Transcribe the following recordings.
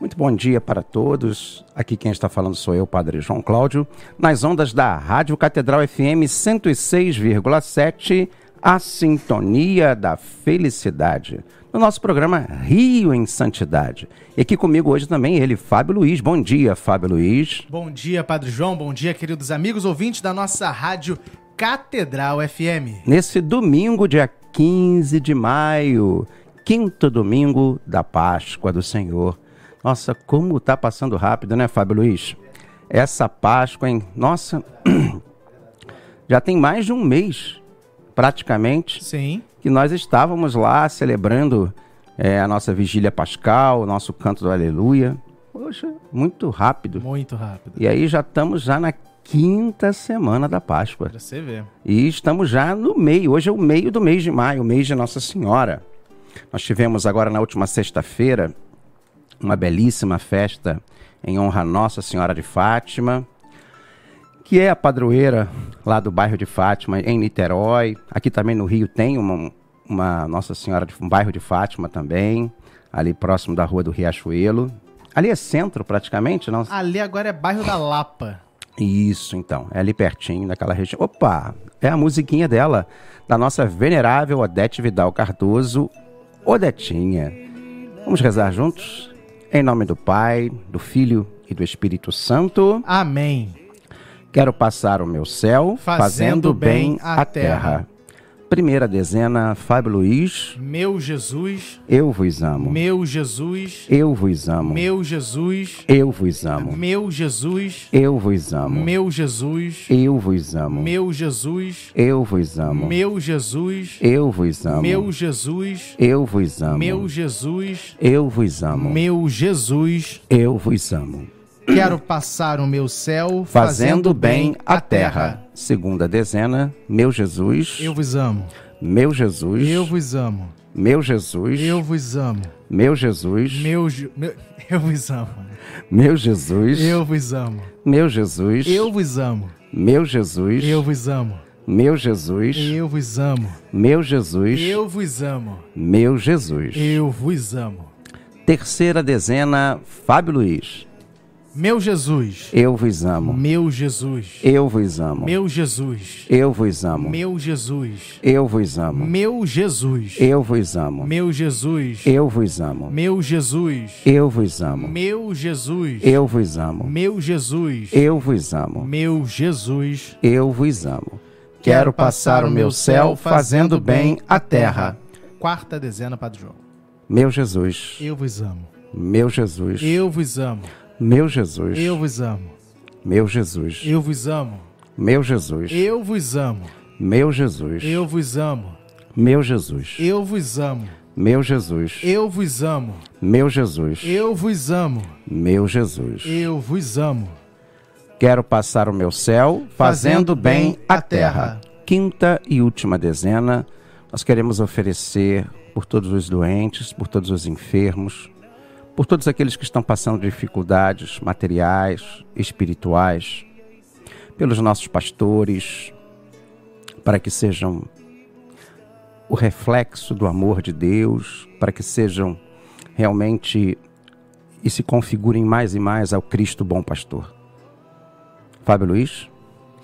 Muito bom dia para todos. Aqui quem está falando sou eu, Padre João Cláudio, nas ondas da Rádio Catedral FM 106,7, a sintonia da felicidade. No nosso programa Rio em Santidade. E aqui comigo hoje também ele, Fábio Luiz. Bom dia, Fábio Luiz. Bom dia, Padre João. Bom dia, queridos amigos ouvintes da nossa Rádio Catedral FM. Nesse domingo, dia 15 de maio, quinto domingo da Páscoa do Senhor. Nossa, como tá passando rápido, né, Fábio Luiz? Essa Páscoa, hein? Nossa, já tem mais de um mês, praticamente, Sim. que nós estávamos lá celebrando é, a nossa vigília pascal, o nosso canto do Aleluia. Poxa, muito rápido. Muito rápido. E aí já estamos já na quinta semana da Páscoa. Pra você ver. E estamos já no meio. Hoje é o meio do mês de maio, o mês de Nossa Senhora. Nós tivemos agora na última sexta-feira uma belíssima festa em honra a Nossa Senhora de Fátima, que é a padroeira lá do bairro de Fátima, em Niterói. Aqui também no Rio tem uma, uma Nossa Senhora de um bairro de Fátima também, ali próximo da Rua do Riachuelo. Ali é centro praticamente, não? Ali agora é bairro da Lapa. Isso, então. É ali pertinho, daquela região. Opa! É a musiquinha dela, da nossa venerável Odete Vidal Cardoso, Odetinha. Vamos rezar juntos? Em nome do Pai, do Filho e do Espírito Santo. Amém. Quero passar o meu céu Fazendo fazendo, bem a a terra. Primeira dezena, Fábio Luiz. Meu Jesus, Eu vos amo. meu Jesus, Eu vos amo. meu Jesus, Eu vos amo. meu Jesus, Eu vos amo. meu Jesus, Eu vos amo. meu Jesus, Eu vos amo. meu Jesus, Eu vos amo. meu Jesus, Eu vos amo. meu Jesus, Eu vos amo. meu Jesus. Eu vos amo. Quero passar o meu céu Fazendo bem a terra. Segunda dezena, meu Jesus. Eu vos amo. Meu Jesus. Eu vos amo. Meu Jesus. Eu vos amo. Meu Jesus. Meu, meu eu vos amo. Meu Jesus. Eu vos amo. Meu Jesus. Eu vos amo. Meu Jesus. Eu vos amo. Meu Jesus. Eu vos amo. Meu Jesus. Eu vos amo. Meu Jesus. Eu vos amo. Terceira dezena, Fábio Luiz. Meu Jesus. Eu vos amo. Meu Jesus. Eu vos amo. Meu Jesus. Eu vos amo. Meu Jesus. Eu vos amo. Meu Jesus. Eu vos amo. Meu Jesus. Eu vos amo. Meu Jesus. Eu vos amo. Meu Jesus. Eu vos amo. Meu Jesus. Eu vos amo. Meu Jesus. Eu vos amo. Quero passar o meu céu fazendo bem a terra. Quarta dezena, Padre João. Meu Jesus. Eu vos amo. Meu Jesus. Eu vos amo. Meu Jesus. Eu vos amo. Meu Jesus. Eu vos amo. Meu Jesus. Eu vos amo. Meu Jesus. Eu vos amo. Meu Jesus. Eu vos amo. Meu Jesus. Eu vos amo. Meu Jesus. Eu vos amo. Meu Jesus. Eu vos amo. Quero passar o meu céu fazendo bem a terra. Quinta e última dezena, nós queremos oferecer por todos os doentes, por todos os enfermos, por todos aqueles que estão passando dificuldades materiais, espirituais, pelos nossos pastores, para que sejam o reflexo do amor de Deus, para que sejam realmente e se configurem mais e mais ao Cristo bom pastor. Fábio Luiz,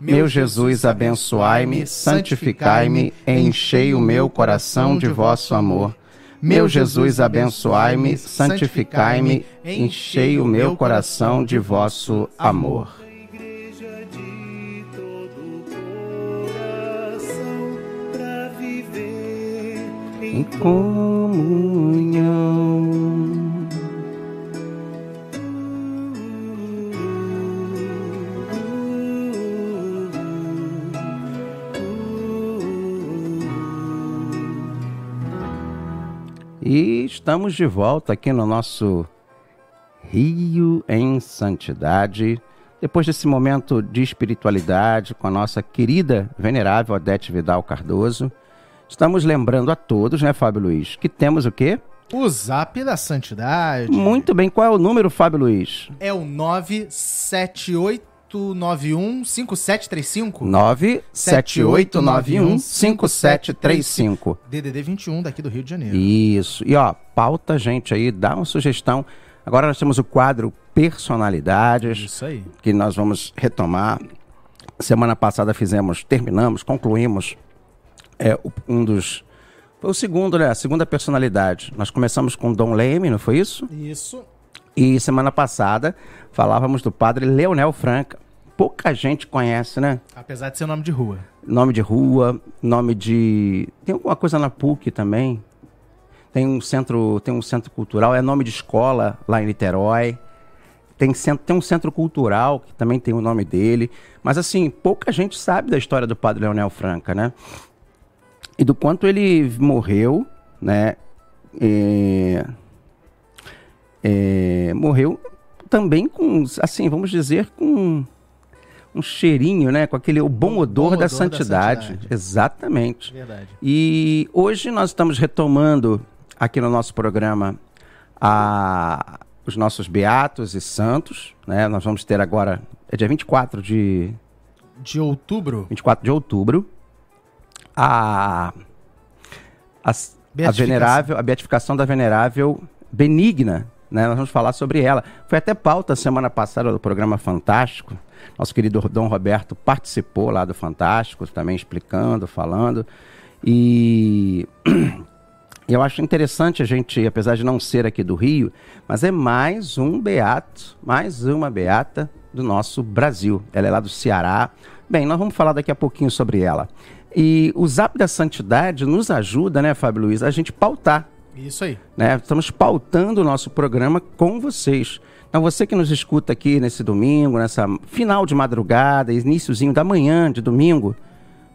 Meu Jesus, abençoai-me, santificai-me, enchei o meu coração de vosso amor. Meu Jesus, abençoai-me, santificai-me, enchei o meu coração de vosso amor. Igreja de todo coração pra viver Em comunhão. E estamos de volta aqui no nosso Rio em Santidade. Depois desse momento de espiritualidade com a nossa querida, venerável Odete Vidal Cardoso, estamos lembrando a todos, né, Fábio Luiz, que temos o quê? O Zap da Santidade. Muito bem. Qual é o número, Fábio Luiz? É o 978915735. 978915735. DDD 21 daqui do Rio de Janeiro. Isso. E ó, pauta gente aí, dá uma sugestão. Agora nós temos o quadro Personalidades, Isso aí. que nós vamos retomar. Semana passada fizemos, terminamos, concluímos é, um dos. Foi o segundo, né? A segunda personalidade. Nós começamos com Dom Leme, não foi isso? Isso. E semana passada falávamos do padre Leonel Franca. Pouca gente conhece, né? Apesar de ser nome de rua. Nome de rua, nome de. Tem alguma coisa na PUC também. Tem um centro, tem um centro cultural, é nome de escola lá em Niterói. Tem, centro, tem um centro cultural que também tem o nome dele. Mas assim, pouca gente sabe da história do padre Leonel Franca, né? E do quanto ele morreu, né? É, é, morreu também com, assim, vamos dizer, com um cheirinho, né? Com aquele o bom, odor, bom da, odor da santidade. santidade. Exatamente. Verdade. E hoje nós estamos retomando aqui no nosso programa a- os nossos beatos e santos, né? Nós vamos ter agora é dia 24 de De outubro, 24 de outubro a a, a venerável, a beatificação da venerável Benigna, né? Nós vamos falar sobre ela. Foi até pauta semana passada do programa Fantástico. Nosso querido Dom Roberto participou lá do Fantástico, também explicando, falando. E eu acho interessante a gente, apesar de não ser aqui do Rio, mas é mais um beato, mais uma beata do nosso Brasil. Ela é lá do Ceará. Bem, nós vamos falar daqui a pouquinho sobre ela. E o Zap da Santidade nos ajuda, né, Fábio Luiz, a gente pautar isso aí. né? Estamos pautando o nosso programa com vocês. Então, você que nos escuta aqui nesse domingo, nessa final de madrugada, iníciozinho da manhã de domingo,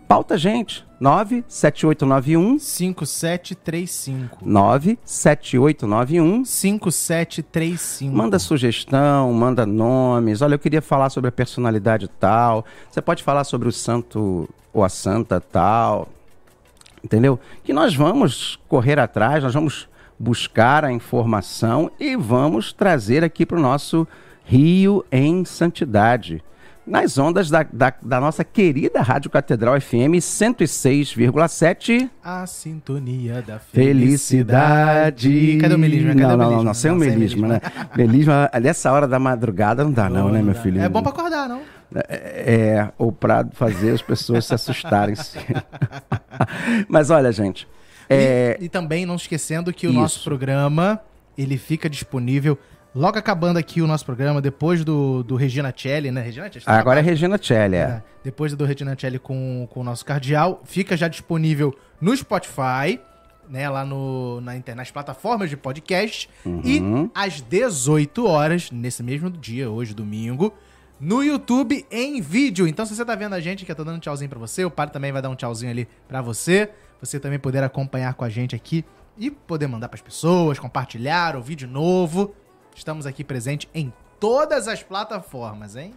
pauta a gente. 97891 5735. 97891 5735. Manda sugestão, manda nomes. Olha, eu queria falar sobre a personalidade tal. Você pode falar sobre o santo ou a santa tal. Entendeu? Que nós vamos correr atrás, nós vamos buscar a informação e vamos trazer aqui para o nosso Rio em Santidade. Nas ondas da, da, da nossa querida Rádio Catedral FM 106,7. A sintonia da Felicidade. felicidade. Cadê o melisma? Cadê não, não, não, não, sem o melisma, né? Melisma, nessa hora da madrugada não dá, não, né, meu filho? É bom pra acordar, não? É, ou pra fazer as pessoas se assustarem. Mas olha, gente. É, E, e também não esquecendo que o Isso. nosso programa, ele fica disponível logo acabando aqui o nosso programa, depois do, do Regina Celli, né? Regina Celli? está agora é na Regina Celli, é. É, depois do Regina Celli com, com o nosso cardeal, fica já disponível no Spotify, né, lá no, na, inter- nas plataformas de podcast. Uhum. E às 18 horas, nesse mesmo dia, hoje, domingo, no YouTube em vídeo. Então, se você tá vendo a gente, que eu tô dando um tchauzinho pra você, o padre também vai dar um tchauzinho ali pra você. Você também poder acompanhar com a gente aqui e poder mandar pras pessoas, compartilhar o vídeo novo. Estamos aqui presente em todas as plataformas, hein?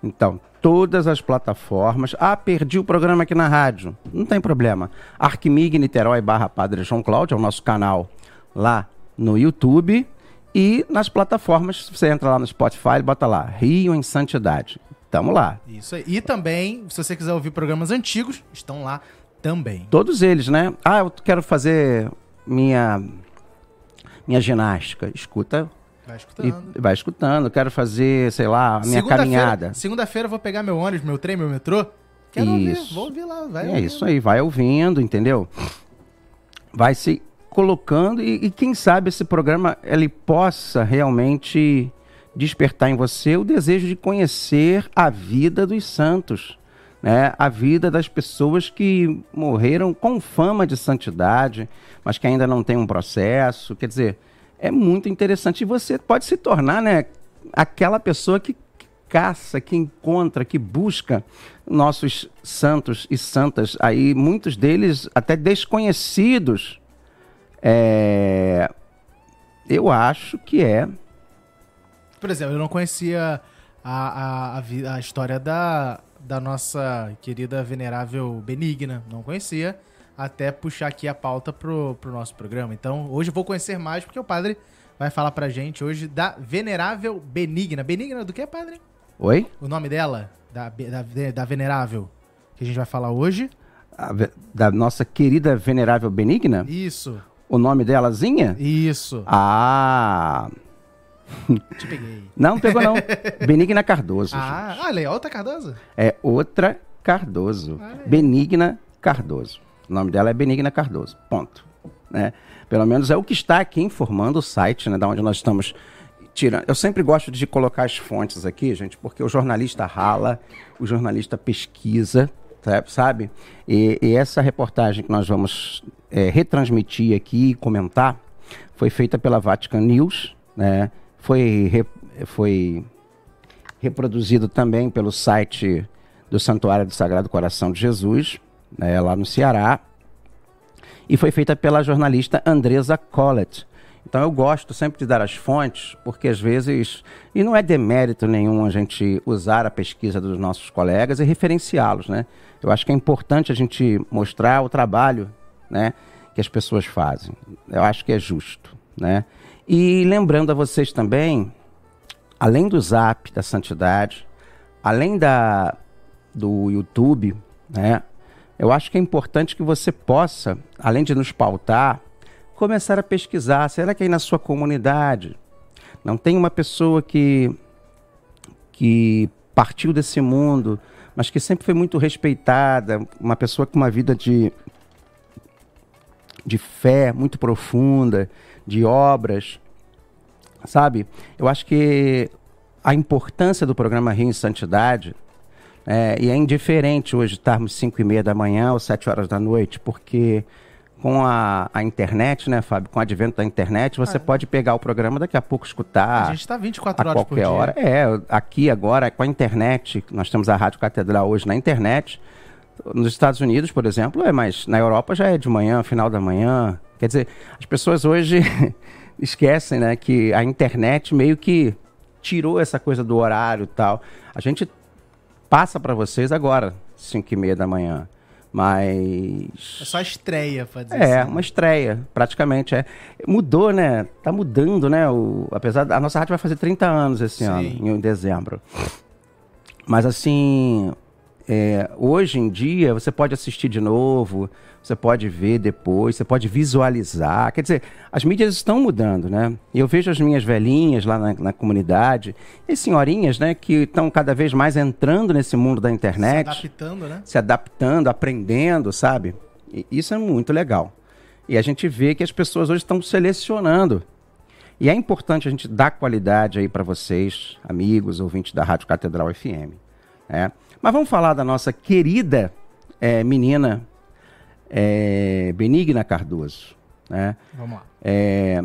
Então, todas as plataformas. Ah, perdi o programa aqui na rádio. Não tem problema. Arquimig Niterói barra Padre João Cláudio é o nosso canal lá no YouTube. E nas plataformas, você entra lá no Spotify e bota lá, Rio em Santidade. Tamo lá. Isso aí. E também, se você quiser ouvir programas antigos, estão lá também. Todos eles, né? Ah, eu quero fazer minha minha ginástica. Escuta Vai e escutando. vai escutando. Quero fazer, sei lá, a minha Segunda-feira- caminhada. Segunda-feira eu vou pegar meu ônibus, meu trem, meu metrô. Quero Isso. ouvir, vou ouvir lá. Vai É ouvir. isso aí, vai ouvindo, entendeu? Vai se colocando e, e quem sabe esse programa ele possa realmente despertar em você o desejo de conhecer a vida dos santos, né? A vida das pessoas que morreram com fama de santidade, mas que ainda não tem um processo. Quer dizer, é muito interessante e você pode se tornar, né, aquela pessoa que caça, que encontra, que busca nossos santos e santas aí, muitos deles até desconhecidos. É... Eu acho que é. Por exemplo, eu não conhecia a, a, a, a história da, da nossa querida venerável Benigna. Não conhecia. Até puxar aqui a pauta pro, pro nosso programa. Então, hoje eu vou conhecer mais, porque o padre vai falar pra gente hoje da venerável Benigna. Benigna do que, padre? Oi? O nome dela? Da, da, da venerável. Que a gente vai falar hoje. A da nossa querida venerável Benigna? Isso. O nome delazinha? Isso. Ah, Te peguei. não pegou não. Benigna Cardoso. Ah, olha aí, outra Cardoso? É outra Cardoso. Benigna Cardoso. O nome dela é Benigna Cardoso. Ponto. Né? Pelo menos é o que está aqui informando o site, né, da onde nós estamos tirando. Eu sempre gosto de colocar as fontes aqui, gente, porque o jornalista rala, o jornalista pesquisa, sabe? E, e essa reportagem que nós vamos é, retransmitir aqui e comentar foi feita pela Vatican News, né? Foi, re- foi reproduzido também pelo site do Santuário do Sagrado Coração de Jesus, né, lá no Ceará, e foi feita pela jornalista Andresa Collett. Então eu gosto sempre de dar as fontes, porque às vezes, e não é demérito nenhum a gente usar a pesquisa dos nossos colegas e referenciá-los, né? Eu acho que é importante a gente mostrar o trabalho, né, que as pessoas fazem. Eu acho que é justo, né? E lembrando a vocês também, além do Zap da Santidade, além da do YouTube, né? Eu acho que é importante que você possa, além de nos pautar, começar a pesquisar. Será que aí na sua comunidade não tem uma pessoa que que partiu desse mundo, mas que sempre foi muito respeitada, uma pessoa com uma vida de de fé muito profunda, de obras, sabe? Eu acho que a importância do programa Rio em Santidade é, e é indiferente hoje estarmos 5 e meia da manhã ou 7 horas da noite, porque com a, a internet, né, Fábio? Com o advento da internet, você pode pegar o programa daqui a pouco escutar a gente tá 24 a horas por qualquer dia. hora. É, aqui agora, com a internet, nós temos a Rádio Catedral hoje na internet. Nos Estados Unidos, por exemplo, é, mas na Europa já é de manhã, final da manhã. Quer dizer, as pessoas hoje esquecem, né, que a internet meio que tirou essa coisa do horário e tal. A gente passa para vocês agora, 5 e meia da manhã. Mas. É só estreia, pra dizer É, assim. uma estreia, praticamente. É. Mudou, né? Tá mudando, né? O, apesar da a nossa rádio vai fazer 30 anos esse Sim. ano, em dezembro. Mas assim, é, hoje em dia você pode assistir de novo, você pode ver depois, você pode visualizar. Quer dizer, as mídias estão mudando, né? E eu vejo as minhas velhinhas lá na, na comunidade, e senhorinhas, né, que estão cada vez mais entrando nesse mundo da Se internet adaptando, né? se adaptando, aprendendo, sabe? E isso é muito legal. E a gente vê que as pessoas hoje estão selecionando. E é importante a gente dar qualidade aí para vocês, amigos, ouvintes da Rádio Catedral FM. né? Mas vamos falar da nossa querida eh, menina eh, Benigna Cardoso. Né? Vamos lá. É,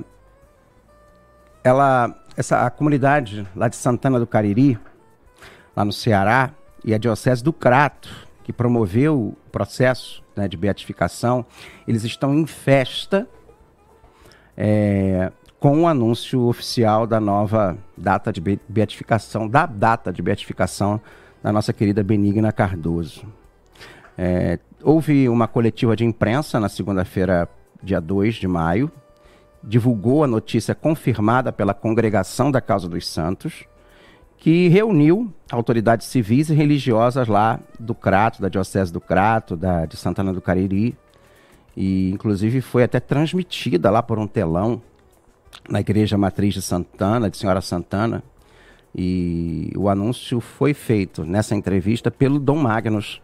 ela, essa, a comunidade lá de Santana do Cariri, lá no Ceará, e a Diocese do Crato, que promoveu o processo né, de beatificação, eles estão em festa é, com o anúncio oficial da nova data de be- beatificação, da data de beatificação da nossa querida Benigna Cardoso. É, houve uma coletiva de imprensa na segunda-feira, dia 2 de maio, divulgou a notícia confirmada pela Congregação da Causa dos Santos, que reuniu autoridades civis e religiosas lá do Crato, da Diocese do Crato, da, de Santana do Cariri, e inclusive foi até transmitida lá por um telão na Igreja Matriz de Santana, de Senhora Santana, e o anúncio foi feito nessa entrevista pelo Dom Magnus,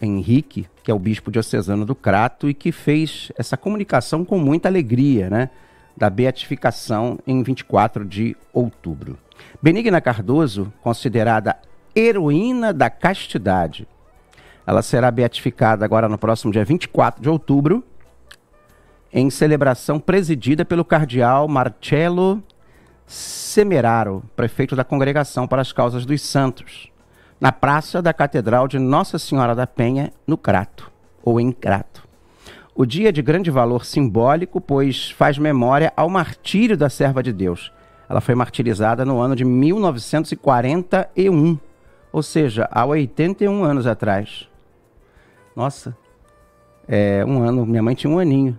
Henrique, que é o bispo diocesano do Crato e que fez essa comunicação com muita alegria, né? Da beatificação em 24 de outubro. Benigna Cardoso, considerada heroína da castidade, ela será beatificada agora no próximo dia 24 de outubro, em celebração presidida pelo cardeal Marcello Semeraro, prefeito da Congregação para as Causas dos Santos, na praça da Catedral de Nossa Senhora da Penha, no Crato, ou em Crato. O dia é de grande valor simbólico, pois faz memória ao martírio da serva de Deus. Ela foi martirizada no ano de 1941, ou seja, há 81 anos atrás. Nossa, é um ano, minha mãe tinha um aninho.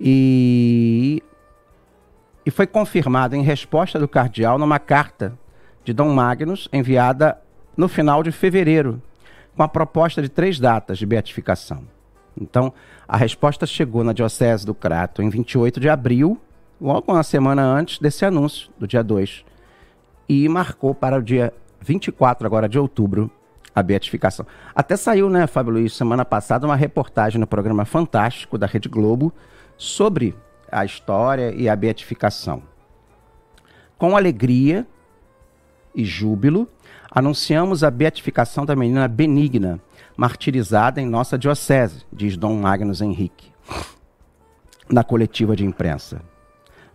E, e foi confirmado em resposta do cardeal numa carta de Dom Magnus enviada no final de fevereiro, com a proposta de três datas de beatificação. Então, a resposta chegou na Diocese do Crato em 28 de abril, logo uma semana antes desse anúncio, do dia 2, e marcou para o dia 24 agora de outubro a beatificação. Até saiu, né, Fábio Luiz, semana passada, uma reportagem no programa Fantástico da Rede Globo sobre a história e a beatificação. Com alegria e júbilo, anunciamos a beatificação da menina Benigna, martirizada em nossa diocese, diz Dom Magnus Henrique, na coletiva de imprensa.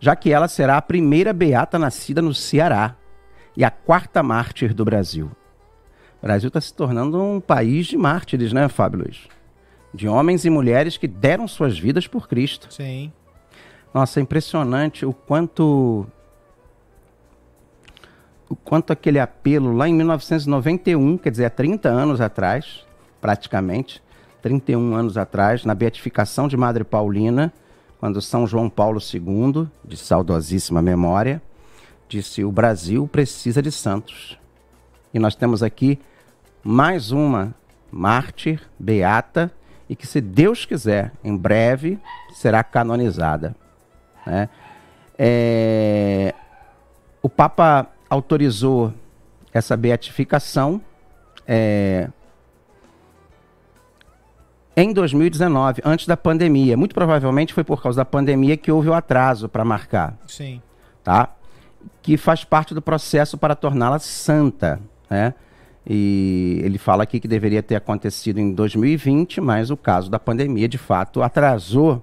Já que ela será a primeira beata nascida no Ceará e a quarta mártir do Brasil. O Brasil está se tornando um país de mártires, né, Fábio Luiz? De homens e mulheres que deram suas vidas por Cristo. Sim. Nossa, é impressionante o quanto quanto aquele apelo lá em 1991, quer dizer, há 30 anos atrás, praticamente, 31 anos atrás, na beatificação de Madre Paulina, quando São João Paulo II, de saudosíssima memória, disse: "O Brasil precisa de santos". E nós temos aqui mais uma mártir beata e que, se Deus quiser, em breve será canonizada. Né? É... O Papa autorizou essa beatificação é... em 2019, antes da pandemia. Muito provavelmente foi por causa da pandemia que houve o atraso para marcar, Sim. tá? Que faz parte do processo para torná-la santa, né? E ele fala aqui que deveria ter acontecido em 2020, mas o caso da pandemia, de fato, atrasou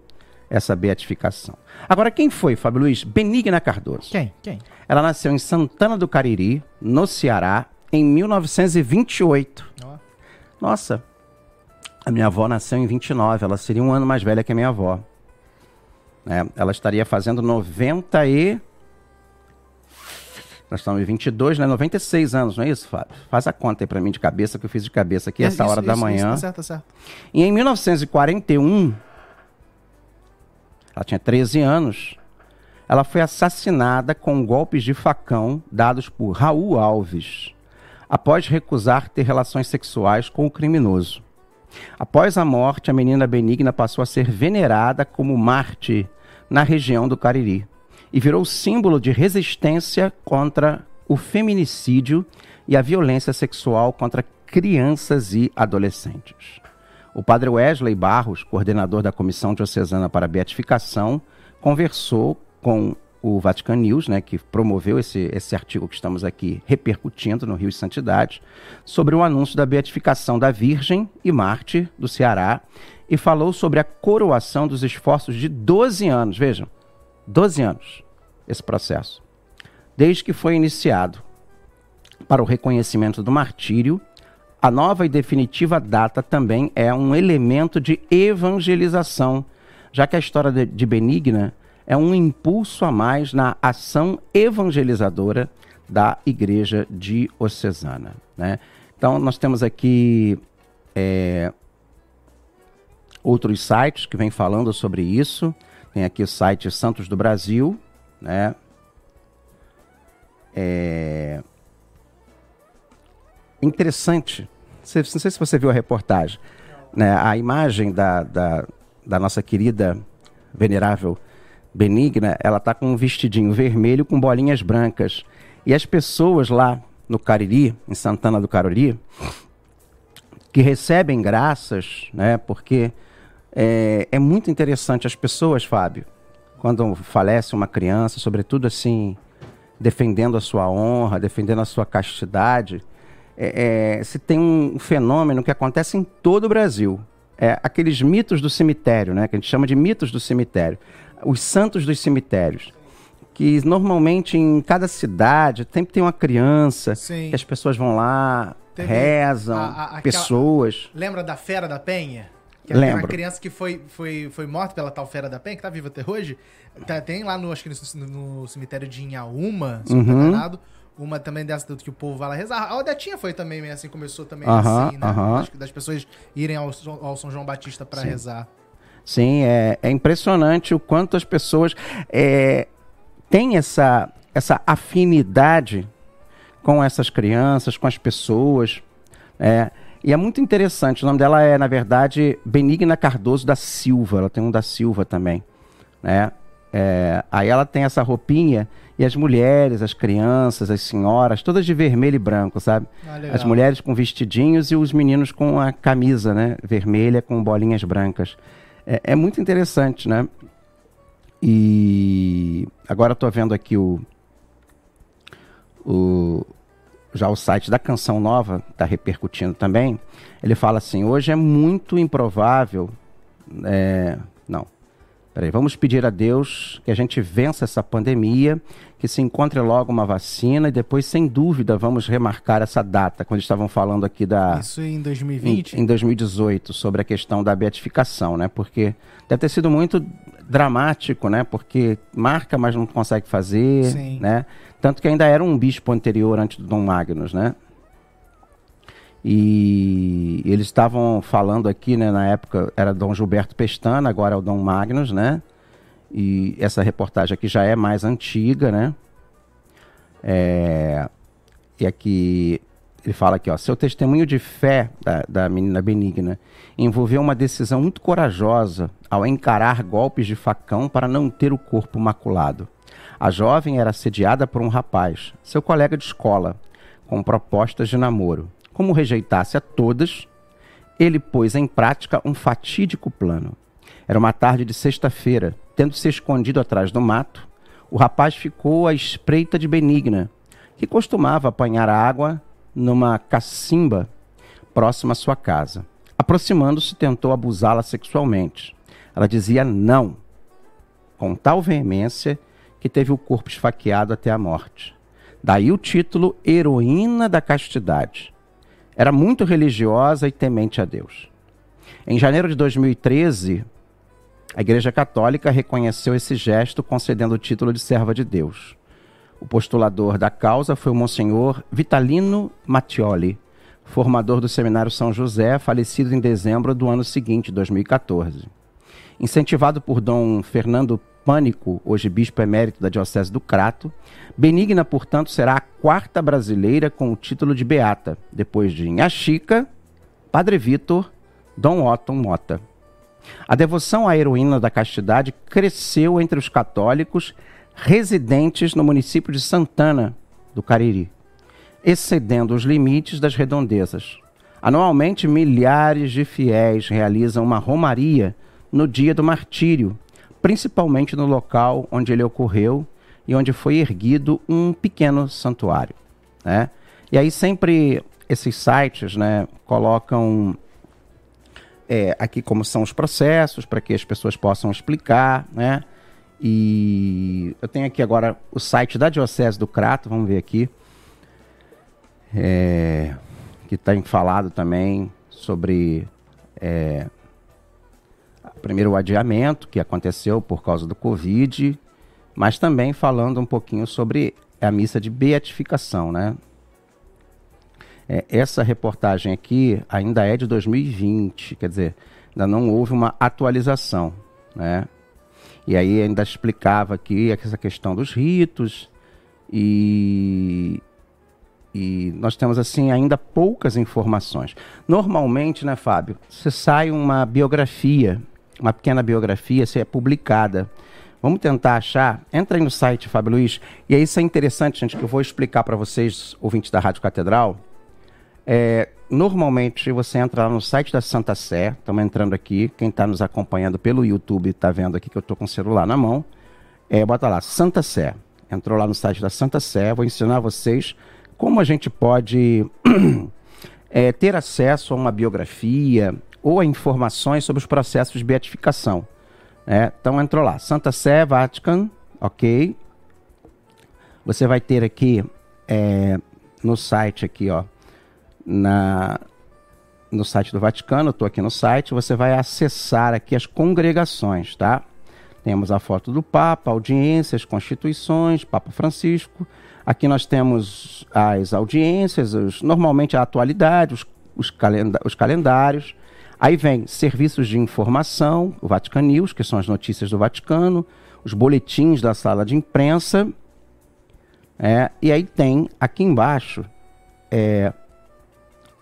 essa beatificação. Agora, quem foi, Fábio Luiz? Benigna Cardoso. Quem? Quem? Ela nasceu em Santana do Cariri, no Ceará, em 1928. Ó. Nossa, a minha avó nasceu em 29, ela seria um ano mais velha que a minha avó. né? ela estaria fazendo 90 e... Nós estamos em 22, né? 96 anos, não é isso, Fábio? Faz a conta aí pra mim de cabeça, que eu fiz de cabeça aqui, essa É, Isso, hora da isso, manhã. Isso, tá certo, tá certo. E em 1941, ela tinha 13 anos, ela foi assassinada com golpes de facão dados por Raul Alves, após recusar ter relações sexuais com o criminoso. Após a morte, a menina benigna passou a ser venerada como Marte na região do Cariri e virou símbolo de resistência contra o feminicídio e a violência sexual contra crianças e adolescentes. O padre Wesley Barros, coordenador da Comissão Diocesana para a Beatificação, conversou com o Vatican News, né, que promoveu esse, esse artigo que estamos aqui repercutindo no Rio de Santidade, sobre o anúncio da beatificação da Virgem e Mártir do Ceará e falou sobre a coroação dos esforços de 12 anos, vejam, 12 anos esse processo, desde que foi iniciado para o reconhecimento do martírio a nova e definitiva data também é um elemento de evangelização, já que a história de, Benigna é um impulso a mais na ação evangelizadora da Igreja Diocesana. Né? Então, nós temos aqui é, outros sites que vêm falando sobre isso. Tem aqui o site Santos do Brasil, né? É, interessante. Não sei se você viu a reportagem. Né? A imagem da, da, da nossa querida venerável Benigna, ela tá com um vestidinho vermelho com bolinhas brancas. E as pessoas lá no Cariri, em Santana do Cariri, que recebem graças, né? Porque é, é muito interessante as pessoas, Fábio, quando falece uma criança, sobretudo assim, defendendo a sua honra, defendendo a sua castidade, é, é, se tem um fenômeno que acontece em todo o Brasil. É, aqueles mitos do cemitério, né? Que a gente chama de mitos do cemitério. Os santos dos cemitérios. Que normalmente em cada cidade sempre tem uma criança, Sim. que as pessoas vão lá, Teve rezam, a- a- aquela- pessoas. Lembra da Fera da Penha? Que Lembro. criança que foi, foi, foi morta pela tal Fera da Penha, que tá viva até hoje. Tá- tem lá no, acho que no, no cemitério de Inhaúma, se não Uhum. enganado. Uma também dessa que o povo vai lá rezar. A Odetinha foi também meio assim, começou também Aham, assim, né? Acho que das pessoas irem ao, São- ao São João Batista pra rezar. Sim, é, é impressionante o quanto as pessoas é, têm essa, essa afinidade com essas crianças, com as pessoas. É, e é muito interessante. O nome dela é, na verdade, Benigna Cardoso da Silva. Ela tem um da Silva também. Né? É, aí ela tem essa roupinha e as mulheres, as crianças, as senhoras, todas de vermelho e branco, sabe? Ah. As mulheres com vestidinhos e os meninos com a camisa, né? Vermelha com bolinhas brancas. É, é muito interessante, né? E agora eu tô vendo aqui o, o já o site da Canção Nova está repercutindo também. Ele fala assim: hoje é muito improvável. é, não. Peraí, vamos pedir a Deus que a gente vença essa pandemia, que se encontre logo uma vacina e depois, sem dúvida, vamos remarcar essa data, quando estavam falando aqui da. Isso em Em, 2020? em 2018, sobre a questão da beatificação, né? Porque deve ter sido muito dramático, né? Porque marca, mas não consegue fazer, Sim. né? Tanto que ainda era um bispo anterior antes do Dom Magnus, né? E eles estavam falando aqui, né? Na época era Dom Gilberto Pestana, agora é o Dom Magnus, né? E essa reportagem aqui já é mais antiga, né? É, e aqui ele fala aqui, ó, seu testemunho de fé da, da menina benigna envolveu uma decisão muito corajosa ao encarar golpes de facão para não ter o corpo maculado. A jovem era assediada por um rapaz, seu colega de escola, com propostas de namoro. Como rejeitasse a todas, ele pôs em prática um fatídico plano. Era uma tarde de sexta-feira, tendo se escondido atrás do mato, o rapaz ficou à espreita de Benigna, que costumava apanhar água numa cacimba próxima à sua casa. Aproximando-se, tentou abusá-la sexualmente. Ela dizia não, com tal veemência que teve o corpo esfaqueado até a morte. Daí o título Heroína da Castidade. Era muito religiosa e temente a Deus. Em janeiro de 2013, a Igreja Católica reconheceu esse gesto concedendo o título de serva de Deus. O postulador da causa foi o Monsenhor Vitalino Mattioli, formador do Seminário São José, falecido em dezembro do ano seguinte, 2014. Incentivado por Dom Fernando Pânico, hoje bispo emérito da Diocese do Crato, Benigna, portanto, será a quarta brasileira com o título de beata, depois de Inha Chica, Padre Vitor, Dom Otton Mota. A devoção à heroína da castidade cresceu entre os católicos residentes no município de Santana, do Cariri, excedendo os limites das redondezas. Anualmente, milhares de fiéis realizam uma romaria no dia do martírio, principalmente no local onde ele ocorreu e onde foi erguido um pequeno santuário. Né? E aí sempre esses sites né, colocam é, aqui como são os processos, para que as pessoas possam explicar, né? E eu tenho aqui agora o site da Diocese do Crato, vamos ver aqui. É, que tem falado também sobre é, primeiro o adiamento que aconteceu por causa do Covid, mas também falando um pouquinho sobre a missa de beatificação, né? É, essa reportagem aqui ainda é de 2020, quer dizer, ainda não houve uma atualização, né? E aí ainda explicava aqui essa questão dos ritos e e nós temos assim ainda poucas informações. Normalmente, né, Fábio, você sai uma biografia, uma pequena biografia, se é publicada. Vamos tentar achar. Entra aí no site, Fábio Luiz. E aí isso é interessante, gente, que eu vou explicar para vocês, ouvintes da Rádio Catedral. É, normalmente você entra lá no site da Santa Sé, estamos entrando aqui, quem está nos acompanhando pelo YouTube está vendo aqui que eu estou com o celular na mão. É, bota lá, Santa Sé. Entrou lá no site da Santa Sé, vou ensinar vocês como a gente pode é, ter acesso a uma biografia ou a informações sobre os processos de beatificação. É, então entrou lá, Santa Sé, Vatican, ok. Você vai ter aqui é, no site aqui, ó, na, no site do Vaticano, estou aqui no site, você vai acessar aqui as congregações, tá? Temos a foto do Papa, audiências, constituições, Papa Francisco. Aqui nós temos as audiências, os, normalmente a atualidade, os, os, calenda os calendários. Aí vem serviços de informação, o Vatican News, que são as notícias do Vaticano, os boletins da sala de imprensa. É, e aí tem aqui embaixo, é,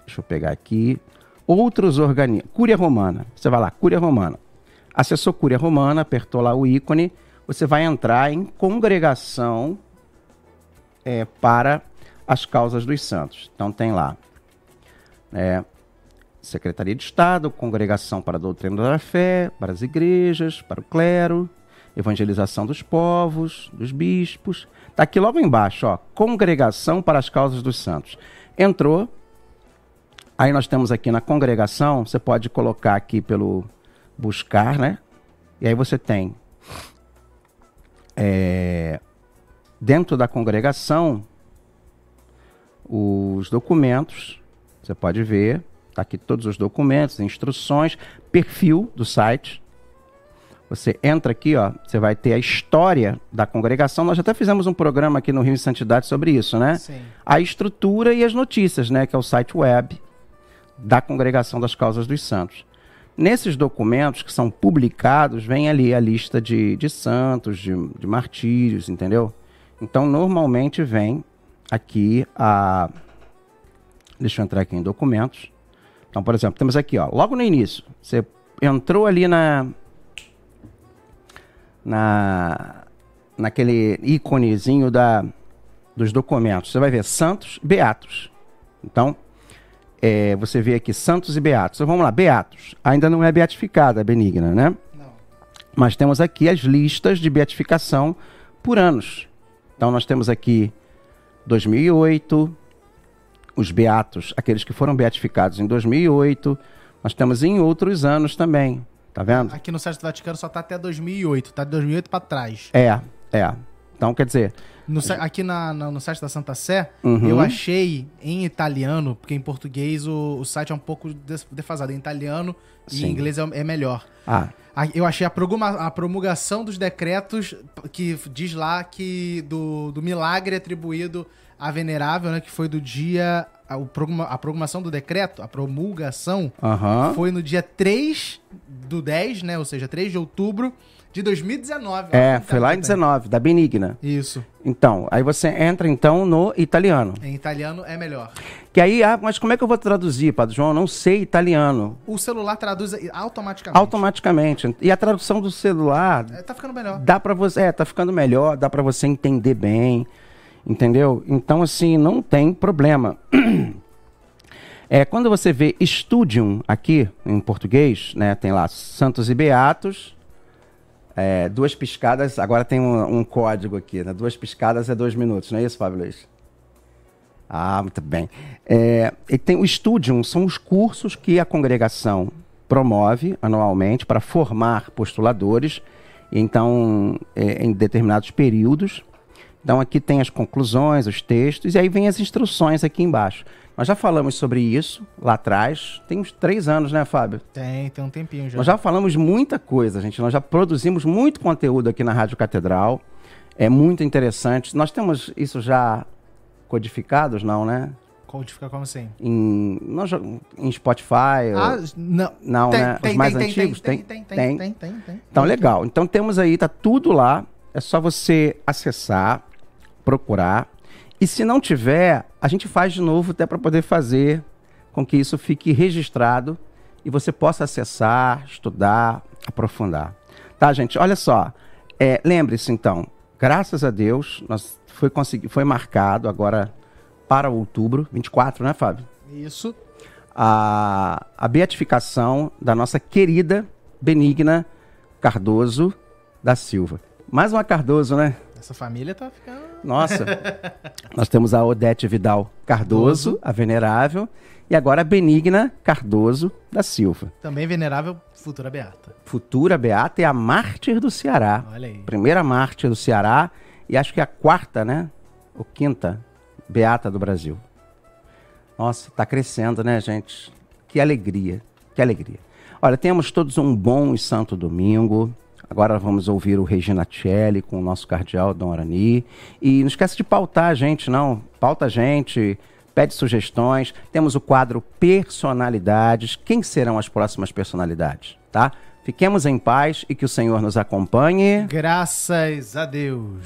deixa eu pegar aqui, outros organismos. Cúria Romana. Você vai lá, Cúria Romana. Acessou Cúria Romana, apertou lá o ícone, você vai entrar em congregação é, para as causas dos santos. Então tem lá é, Secretaria de Estado, Congregação para a Doutrina da Fé, para as igrejas, para o clero, Evangelização dos povos, dos bispos. Está aqui logo embaixo, ó, Congregação para as causas dos santos. Entrou, aí nós temos aqui na congregação, você pode colocar aqui pelo buscar, né? E aí você tem é, dentro da congregação os documentos, você pode ver, tá aqui todos os documentos, instruções, perfil do site. Você entra aqui, ó, você vai ter a história da congregação. Nós até fizemos um programa aqui no Rio de Santidade sobre isso, né? Sim. A estrutura e as notícias, né? Que é o site web da Congregação das Causas dos Santos. Nesses documentos que são publicados, vem ali a lista de, de santos, de, de martírios, entendeu? Então, normalmente vem aqui a. Deixa eu entrar aqui em documentos. Então, por exemplo, temos aqui, ó, logo no início, você entrou ali na. na naquele íconezinho da, dos documentos. Você vai ver santos, beatos. Então, é, você vê aqui santos e beatos. Então, vamos lá, beatos. Ainda não é beatificada, benigna, né? Não. Mas temos aqui as listas de beatificação por anos. Então nós temos aqui 2008, os beatos, aqueles que foram beatificados em 2008. Nós temos em outros anos também. Tá vendo? Aqui no site do Vaticano só tá até 2008, tá de 2008 para trás. É, é. Então quer dizer, No, aqui na, na- no site da Santa Sé, Uhum. eu achei em italiano, porque em português o, o site é um pouco defasado. Em italiano e Sim. em inglês é, é melhor. ah, Eu achei a, a promulgação dos decretos que diz lá que do, do milagre atribuído à venerável, né? Que foi do dia. A, o programa- a promulgação do decreto, a promulgação, aham. foi no dia 3 do 10, né? Ou seja, 3 de outubro de 2019. É, foi lá em quanto tempo 19, da Benigna. Isso. Então, aí você entra então no italiano. Em italiano é melhor. Que aí, ah, mas como é que eu vou traduzir, Padre João? Eu não sei italiano. O celular traduz automaticamente. Automaticamente. E a tradução do celular É, tá ficando melhor. dá pra você, é, tá ficando melhor, dá pra você entender bem, entendeu? Então assim, não tem problema. É, quando você vê Studium aqui em português, né, tem lá Santos e Beatos, é, duas piscadas, agora tem um, um código aqui, né? Duas piscadas é dois minutos, não é isso, Fábio Luiz? Ah, muito bem. É, e tem o Studium, são os cursos que a congregação promove anualmente para formar postuladores, então, é, em determinados períodos. Então, aqui tem as conclusões, os textos, e aí vem as instruções aqui embaixo. Nós já falamos sobre isso lá atrás, tem uns três anos, né, Fábio? Tem, tem um tempinho já. Nós já falamos muita coisa, gente. Nós já produzimos muito conteúdo aqui na Rádio Catedral. É muito interessante. Nós temos isso já codificados, não, né? Codificar como assim? Em, já- em Spotify. Ah, ou- não. não, tem, né? tem, Os mais tem, antigos? Tem, tem, tem, tem, tem, tem. Então, legal. Então, temos aí, tá tudo lá. É só você acessar, procurar. E se não tiver, a gente faz de novo até para poder fazer com que isso fique registrado e você possa acessar, estudar, aprofundar. Tá, gente? Olha só. É, Lembre-se, então, graças a Deus, nós foi, consegui, foi marcado agora para outubro, 24, né, Fábio? Isso. a, a beatificação da nossa querida Benigna Cardoso da Silva. Mais uma Cardoso, né? Essa família tá ficando. Nossa. Nós temos a Odete Vidal Cardoso, a venerável, e agora a Benigna Cardoso da Silva. Também venerável futura beata. Futura beata e a mártir do Ceará. Olha aí. Primeira mártir do Ceará e acho que a quarta, né? Ou quinta beata do Brasil. Nossa, tá crescendo, né, gente? Que alegria, que alegria. Olha, temos todos um bom e santo domingo. Agora vamos ouvir o Regina Celli com o nosso cardeal Dom Arani. E não esquece de pautar a gente, não. Pauta a gente, pede sugestões. Temos o quadro Personalidades. Quem serão as próximas personalidades, tá? Fiquemos em paz e que o Senhor nos acompanhe. Graças a Deus.